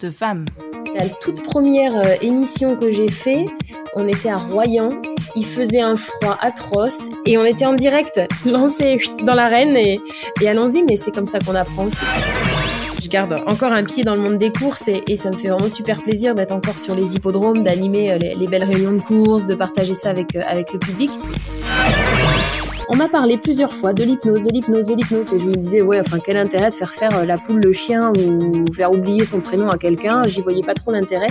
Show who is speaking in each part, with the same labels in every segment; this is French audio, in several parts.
Speaker 1: De femme.
Speaker 2: La toute première euh, émission que j'ai fait, on était à Royan. Il faisait un froid atroce et on était en direct, lancé dans l'arène et, allons-y, mais c'est comme ça qu'on apprend aussi. Je garde encore un pied dans le monde des courses et, et ça me fait vraiment super plaisir d'être encore sur les hippodromes, d'animer euh, les, les belles réunions de courses, de partager ça avec, euh, avec le public. On m'a parlé plusieurs fois de l'hypnose, de l'hypnose, de l'hypnose, et je me disais, ouais, enfin, quel intérêt de faire faire euh, la poule, le chien, ou faire oublier son prénom à quelqu'un, j'y voyais pas trop l'intérêt.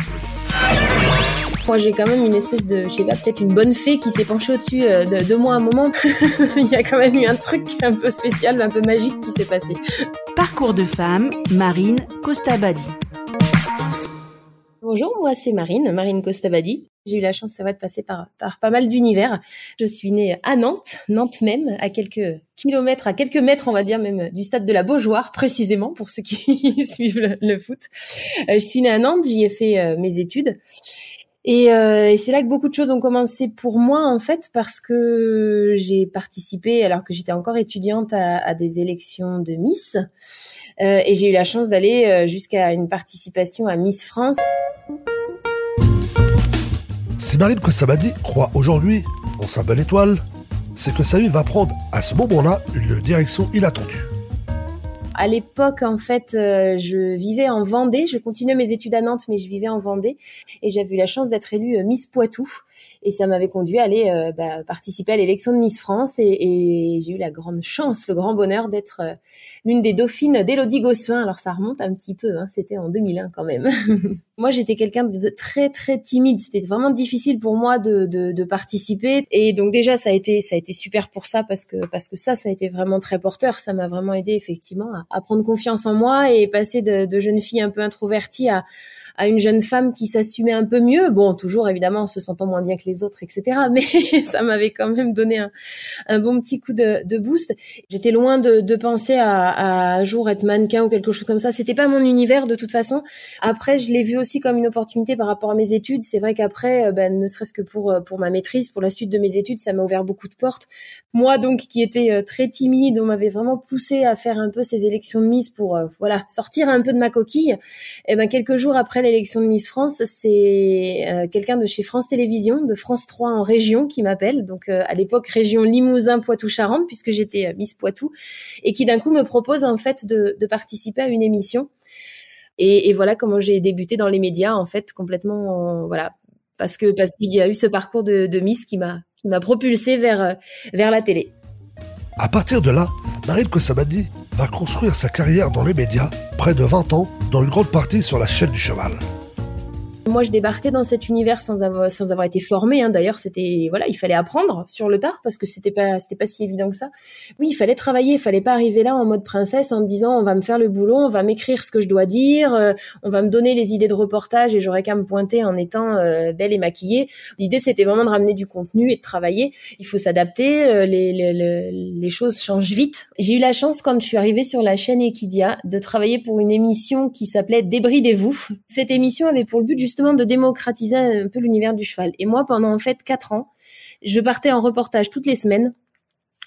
Speaker 2: Moi, j'ai quand même une espèce de, je sais pas, peut-être une bonne fée qui s'est penchée au-dessus euh, de, moi à un moment. Il y a quand même eu un truc un peu spécial, un peu magique qui s'est passé.
Speaker 1: Parcours de femme, Marine Costabadi.
Speaker 2: Bonjour, moi c'est Marine, Marine Costabadi. J'ai eu la chance, ça va, de passer par, par pas mal d'univers. Je suis née à Nantes, Nantes même, à quelques kilomètres, à quelques mètres, on va dire même, du stade de la Beaujoire, précisément, pour ceux qui suivent le, le foot. Euh, je suis née à Nantes, j'y ai fait euh, mes études. Et, euh, et c'est là que beaucoup de choses ont commencé pour moi en fait parce que j'ai participé alors que j'étais encore étudiante à, à, des élections de Miss euh, et j'ai eu la chance d'aller euh, jusqu'à une participation à Miss France.
Speaker 3: Si Marine Kossamadi croit aujourd'hui en sa belle étoile, c'est que sa vie va prendre à ce moment-là une direction inattendue.
Speaker 2: À l'époque, en fait, euh, je vivais en Vendée. Je continuais mes études à Nantes, mais je vivais en Vendée. Et j'avais eu la chance d'être élue euh, Miss Poitou. Et ça m'avait conduit à aller euh, bah, participer à l'élection de Miss France. Et, j'ai eu la grande chance, le grand bonheur d'être l'une des dauphines d'Élodie Gossuin. Alors ça remonte un petit peu, hein, c'était en 2001 quand même. moi, j'étais quelqu'un de très très timide. C'était vraiment difficile pour moi de, de, de, participer. Et donc déjà, ça a été ça a été super pour ça parce que parce que ça, ça a été vraiment très porteur. Ça m'a vraiment aidé effectivement à, prendre confiance en moi et passer de jeune fille un peu introvertie à à une jeune femme qui s'assumait un peu mieux. Bon, toujours évidemment en se sentant moins bien que les autres, etc. Mais ça m'avait quand même donné un, bon petit coup de, boost. J'étais loin de, penser à, un jour être mannequin ou quelque chose comme ça. C'était pas mon univers de toute façon. Après, je l'ai vu aussi comme une opportunité par rapport à mes études. C'est vrai qu'après, ben, ne serait-ce que pour pour ma maîtrise, pour la suite de mes études, ça m'a ouvert beaucoup de portes. Moi, donc, qui était très timide, on m'avait vraiment poussé à faire un peu ces élections de Miss pour voilà sortir un peu de ma coquille. Et ben quelques jours après l'élection de Miss France, c'est euh, quelqu'un de chez France Télévisions, de France 3 en région, qui m'appelle. Donc euh, à l'époque région Limousin, Poitou-Charentes, puisque j'étais euh, Miss Poitou, et qui d'un coup me propose en fait de, de participer à une émission. Et, voilà comment j'ai débuté dans les médias, en fait, complètement, voilà, parce que parce qu'il y a eu ce parcours de, de Miss qui m'a qui m'a propulsé vers vers la télé.
Speaker 3: À partir de là, Marine Kossamadi va construire sa carrière dans les médias, près de 20 ans, dans une grande partie sur la chaîne du cheval.
Speaker 2: Moi, je débarquais dans cet univers sans avoir, été formée. Hein. D'ailleurs, c'était voilà, il fallait apprendre sur le tard parce que c'était pas c'était pas si évident que ça. Oui, il fallait travailler. Il fallait pas arriver là en mode princesse en disant on va me faire le boulot, on va m'écrire ce que je dois dire, euh, on va me donner les idées de reportage et j'aurais qu'à me pointer en étant euh, belle et maquillée. L'idée, c'était vraiment de ramener du contenu et de travailler. Il faut s'adapter. Euh, les, les, les, choses changent vite. J'ai eu la chance quand je suis arrivée sur la chaîne Equidia de travailler pour une émission qui s'appelait Débridez-vous. Cette émission avait pour le but de démocratiser un peu l'univers du cheval. Et moi, pendant en fait quatre ans, je partais en reportage toutes les semaines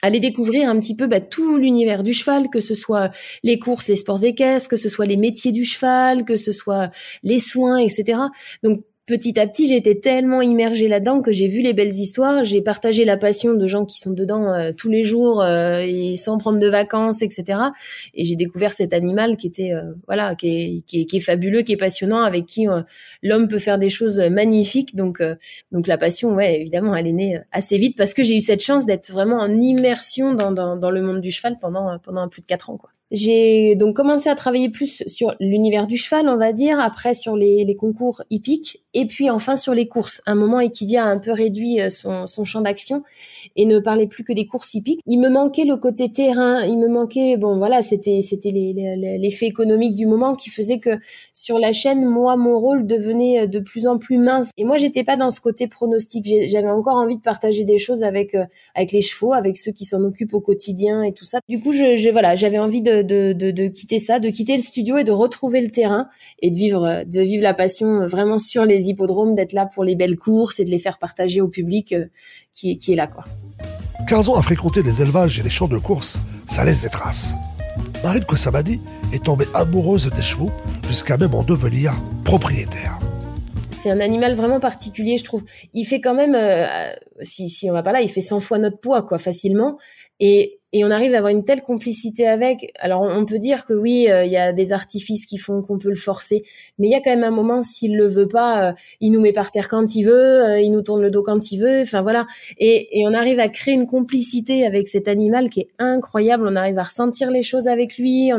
Speaker 2: aller découvrir un petit peu bah, tout l'univers du cheval, que ce soit les courses, les sports équestres, que ce soit les métiers du cheval, que ce soit les soins, etc. Donc petit à petit, été tellement immergée là-dedans que j'ai vu les belles histoires, j'ai partagé la passion de gens qui sont dedans euh, tous les jours euh, et sans prendre de vacances, etc. Et j'ai découvert cet animal qui était, euh, voilà, qui est, qui est, qui, est, fabuleux, qui est passionnant, avec qui euh, l'homme peut faire des choses magnifiques. Donc, euh, donc la passion, ouais, évidemment, elle est née assez vite parce que j'ai eu cette chance d'être vraiment en immersion dans, dans, dans, le monde du cheval pendant pendant plus de quatre ans, quoi. J'ai donc commencé à travailler plus sur l'univers du cheval, on va dire, après sur les, les, concours hippiques, et puis enfin sur les courses. un moment, Equidia a un peu réduit euh, son, champ d'action et ne parlait plus que des courses hippiques. Il me manquait le côté terrain, il me manquait, bon voilà, c'était c'était l'effet économique du moment qui faisait que sur la chaîne, moi, mon rôle devenait euh, de plus en plus mince. Et moi, j'étais pas dans ce côté pronostic. J'avais encore envie de partager des choses avec euh, avec les chevaux, avec ceux qui s'en occupent au quotidien et tout ça. Du coup, je voilà, j'avais envie de de, de, de, quitter ça, de quitter le studio et de retrouver le terrain et de vivre, de vivre la passion vraiment sur les hippodromes, d'être là pour les belles courses et de les faire partager au public euh, qui, qui est là, quoi.
Speaker 3: 15 ans à fréquenter les élevages et les champs de course, ça laisse des traces. Marine Kossamadi est tombée amoureuse des chevaux jusqu'à même en devenir propriétaire.
Speaker 2: C'est un animal vraiment particulier, je trouve. Il fait quand même, euh, si, si on va pas là, il fait 100 fois notre poids, quoi, facilement. Et et on arrive à avoir une telle complicité avec. Alors on peut dire que oui, euh, il y a des artifices qui font qu'on peut le forcer, mais il y a quand même un moment s'il le veut pas, euh, il nous met par terre quand il veut, euh, il nous tourne le dos quand il veut. Enfin voilà. Et, on arrive à créer une complicité avec cet animal qui est incroyable. On arrive à ressentir les choses avec lui.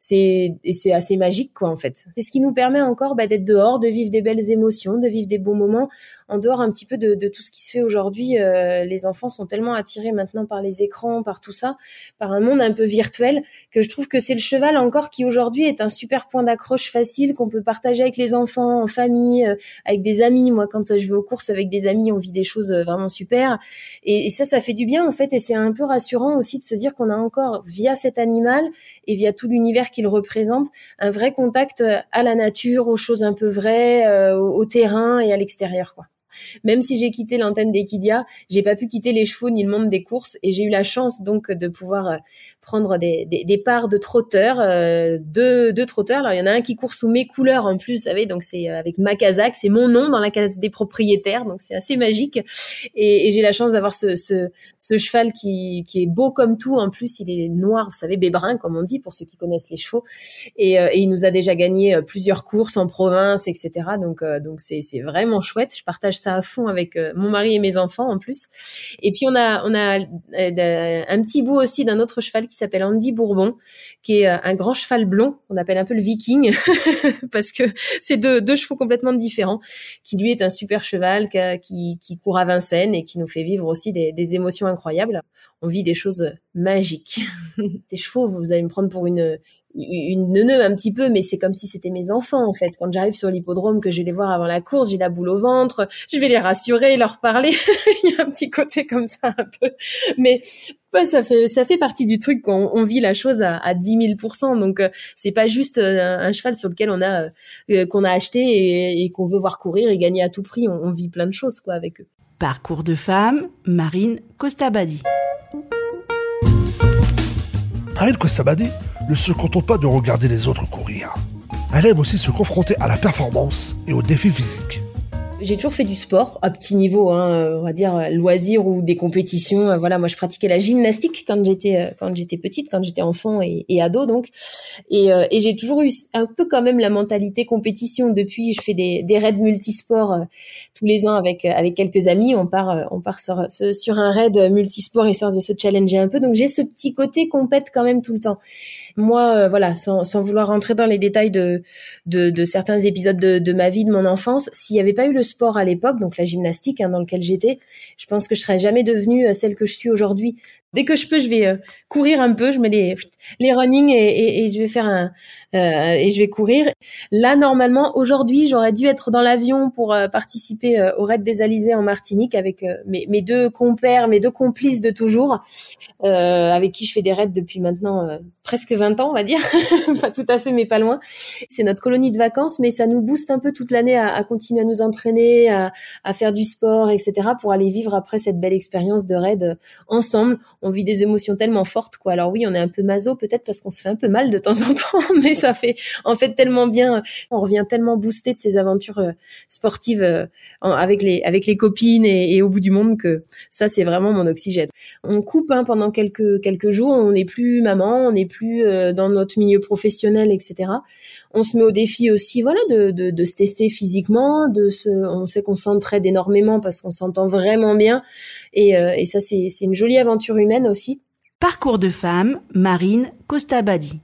Speaker 2: C'est assez magique quoi en fait. C'est ce qui nous permet encore bah, d'être dehors, de vivre des belles émotions, de vivre des bons moments en dehors un petit peu de, de tout ce qui se fait aujourd'hui. Euh, les enfants sont tellement attirés maintenant par les écrans, par tout ça, par un monde un peu virtuel que je trouve que c'est le cheval encore qui aujourd'hui est un super point d'accroche facile qu'on peut partager avec les enfants, en famille, euh, avec des amis. Moi, quand je vais aux courses avec des amis, on vit des choses euh, vraiment super. Et, ça, ça fait du bien en fait, et c'est un peu rassurant aussi de se dire qu'on a encore via cet animal et via tout l'univers qu'il représente, un vrai contact euh, à la nature, aux choses un peu vraies, euh, au, terrain et à l'extérieur, quoi. Même si j'ai quitté l'antenne d'Equidia, j'ai pas pu quitter les chevaux ni le monde des courses et j'ai eu la chance donc de pouvoir euh, prendre des, des, parts de trotteurs, euh, deux, deux trotteurs. Alors il y en a un qui court sous mes couleurs en plus, vous savez, donc c'est euh, avec ma casaque, c'est mon nom dans la case des propriétaires, donc c'est assez magique. Et, j'ai la chance d'avoir ce, ce, cheval qui, qui est beau comme tout. En plus, il est noir, vous savez, bébrin comme on dit pour ceux qui connaissent les chevaux. Et, il nous a déjà gagné plusieurs courses en province, etc. Donc donc c'est c'est vraiment chouette. Je partage ça à fond avec mon mari et mes enfants en plus. Et puis on a on a un petit bout aussi d'un autre cheval qui s'appelle Andy Bourbon, qui est euh, un grand cheval blond, on appelle un peu le viking, parce que c'est deux, chevaux complètement différents, qui lui est un super cheval qui, qui, court à Vincennes et qui nous fait vivre aussi des, des émotions incroyables. On vit des choses magiques. des chevaux, vous allez me prendre pour une, une neuneu un petit peu, mais c'est comme si c'était mes enfants en fait. Quand j'arrive sur l'hippodrome, que je vais les voir avant la course, j'ai la boule au ventre, je vais les rassurer, leur parler. Il y a un petit côté comme ça un peu, mais ça fait ça fait partie du truc qu'on on vit la chose à, à 10 000 Donc euh, c'est pas juste euh, un, cheval sur lequel on a euh, qu'on a acheté et, et qu'on veut voir courir et gagner à tout prix. On, on, vit plein de choses quoi avec eux.
Speaker 1: Parcours de femme, Marine Costabadi.
Speaker 3: Marine Costabadi ne se contente pas de regarder les autres courir. Elle aime aussi se confronter à la performance et aux défis physiques.
Speaker 2: J'ai toujours fait du sport à petit niveau, hein, on va dire loisir ou des compétitions. Voilà, moi je pratiquais la gymnastique quand j'étais euh, quand j'étais petite, quand j'étais enfant et, ado donc. Et, euh, et j'ai toujours eu un peu quand même la mentalité compétition. Depuis, je fais des, raids multisports euh, tous les ans avec avec quelques amis. On part on part sur, sur un raid multisport histoire de se challenger un peu. Donc j'ai ce petit côté compète quand même tout le temps. Moi, voilà, sans, sans vouloir rentrer dans les détails de de, de certains épisodes de, de ma vie, de mon enfance, s'il n'y avait pas eu le sport à l'époque, donc la gymnastique hein, dans lequel j'étais, je pense que je serais jamais devenue euh, celle que je suis aujourd'hui. Dès que je peux, je vais euh, courir un peu, je mets les les running et, et, je vais faire un euh, et je vais courir. Là, normalement, aujourd'hui, j'aurais dû être dans l'avion pour participer au raid des Alizés en Martinique avec mes, mes, deux compères, mes deux complices de toujours, avec qui je fais des raids depuis maintenant presque 20 ans, on va dire, pas tout à fait, mais pas loin. C'est notre colonie de vacances, mais ça nous booste un peu toute l'année à, continuer à nous entraîner à, faire du sport, etc. pour aller vivre après cette belle expérience de raid euh, ensemble. On vit des émotions tellement fortes, quoi. Alors oui, on est un peu maso peut-être parce qu'on se fait un peu mal de temps en temps, mais ça fait en fait tellement bien. On revient tellement boosté de ces aventures euh, sportives euh, avec les avec les copines et, au bout du monde que ça c'est vraiment mon oxygène. On coupe hein, pendant quelques quelques jours. On n'est plus maman, on n'est plus dans notre milieu professionnel, etc. On se met au défi aussi, voilà, de, de, de se tester physiquement, de se, on sait qu'on s'entraide énormément parce qu'on s'entend vraiment bien. Et, euh, et ça, c'est une jolie aventure humaine aussi.
Speaker 1: Parcours de femme, Marine Costabadi.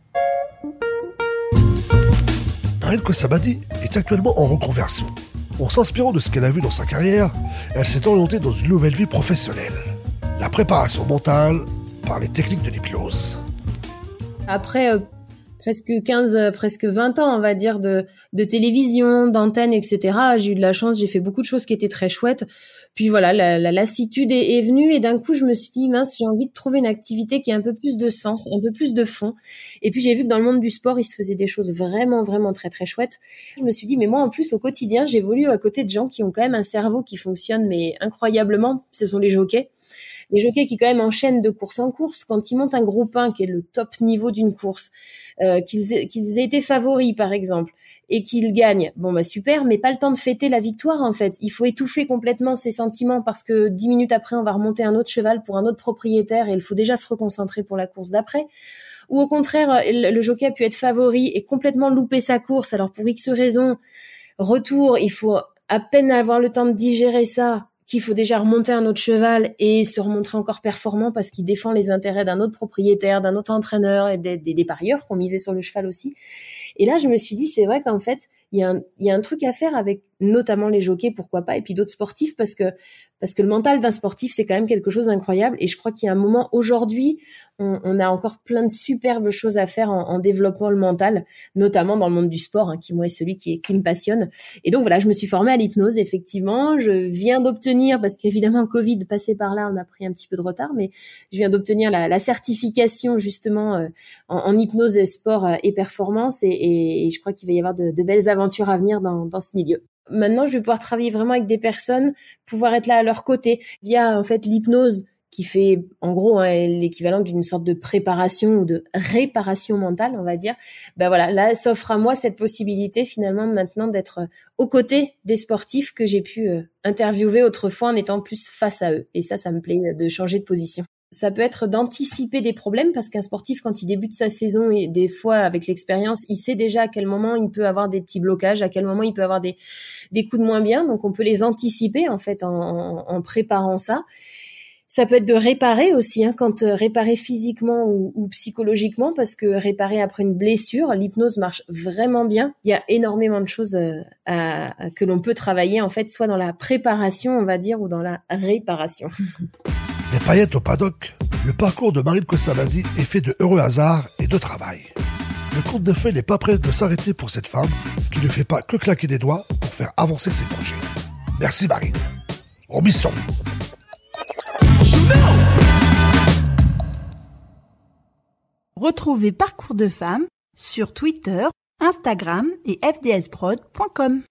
Speaker 3: Marine Costabadi est actuellement en reconversion. En s'inspirant de ce qu'elle a vu dans sa carrière, elle s'est orientée dans une nouvelle vie professionnelle. La préparation mentale par les techniques de l'hypnose.
Speaker 2: Après euh, presque 15, euh, presque 20 ans, on va dire, de, de télévision, d'antenne, etc. J'ai eu de la chance, j'ai fait beaucoup de choses qui étaient très chouettes. Puis voilà, la, la lassitude est, est, venue et d'un coup, je me suis dit, mince, j'ai envie de trouver une activité qui a un peu plus de sens, un peu plus de fond. Et puis j'ai vu que dans le monde du sport, il se faisait des choses vraiment, vraiment très, très chouettes. Je me suis dit, mais moi, en plus, au quotidien, j'évolue à côté de gens qui ont quand même un cerveau qui fonctionne, mais incroyablement. Ce sont les jockeys les jockeys qui quand même enchaînent de course en course, quand ils montent un groupe 1 qui est le top niveau d'une course, euh, qu'ils aient, qu'ils aient été favoris par exemple et qu'ils gagnent, bon bah super, mais pas le temps de fêter la victoire en fait. Il faut étouffer complètement ces sentiments parce que dix minutes après on va remonter un autre cheval pour un autre propriétaire et il faut déjà se reconcentrer pour la course d'après ou au contraire le jockey a pu être favori et complètement louper sa course. Alors pour X raisons, retour, il faut à peine avoir le temps de digérer ça qu'il faut déjà remonter un autre cheval et se remontrer encore performant parce qu'il défend les intérêts d'un autre propriétaire, d'un autre entraîneur et des, des, parieurs qui ont misé sur le cheval aussi. Et là, je me suis dit, c'est vrai qu'en fait, il y a un truc à faire avec notamment les jockeys, pourquoi pas, et puis d'autres sportifs, parce que parce que le mental d'un sportif, c'est quand même quelque chose d'incroyable. Et je crois qu'il y a un moment aujourd'hui, on, on, a encore plein de superbes choses à faire en, en développant le mental, notamment dans le monde du sport, hein, qui moi est celui qui, qui me passionne. Et donc voilà, je me suis formée à l'hypnose, effectivement. Je viens d'obtenir, parce qu'évidemment Covid passé par là, on a pris un petit peu de retard, mais je viens d'obtenir la, la, certification justement euh, en, en, hypnose et sport euh, et performance. Et, et, et je crois qu'il va y avoir de, de belles aventures à venir dans, dans ce milieu. Maintenant, je vais pouvoir travailler vraiment avec des personnes, pouvoir être là à leur côté via en fait l'hypnose qui fait en gros hein, l'équivalent d'une sorte de préparation ou de réparation mentale, on va dire. Ben voilà, là s'offre à moi cette possibilité finalement maintenant d'être aux côtés des sportifs que j'ai pu euh, interviewer autrefois en étant plus face à eux. Et ça, ça me plaît de changer de position ça peut être d'anticiper des problèmes parce qu'un sportif, quand il débute sa saison et des fois avec l'expérience, il sait déjà à quel moment il peut avoir des petits blocages, à quel moment il peut avoir des, des coups de moins bien. Donc on peut les anticiper en fait en, préparant ça. Ça peut être de réparer aussi, hein, quand euh, réparer physiquement ou, psychologiquement, parce que réparer après une blessure, l'hypnose marche vraiment bien. Il y a énormément de choses euh, que l'on peut travailler en fait, soit dans la préparation, on va dire, ou dans la réparation.
Speaker 3: Paillettes au paddock, le parcours de Marine Kosamadi est fait de heureux hasards et de travail. Le conte de fait n'est pas prêt de s'arrêter pour cette femme qui ne fait pas que claquer des doigts pour faire avancer ses projets. Merci Marine. Robisson.
Speaker 1: Retrouvez Parcours de femmes sur Twitter, Instagram et fdsprod.com.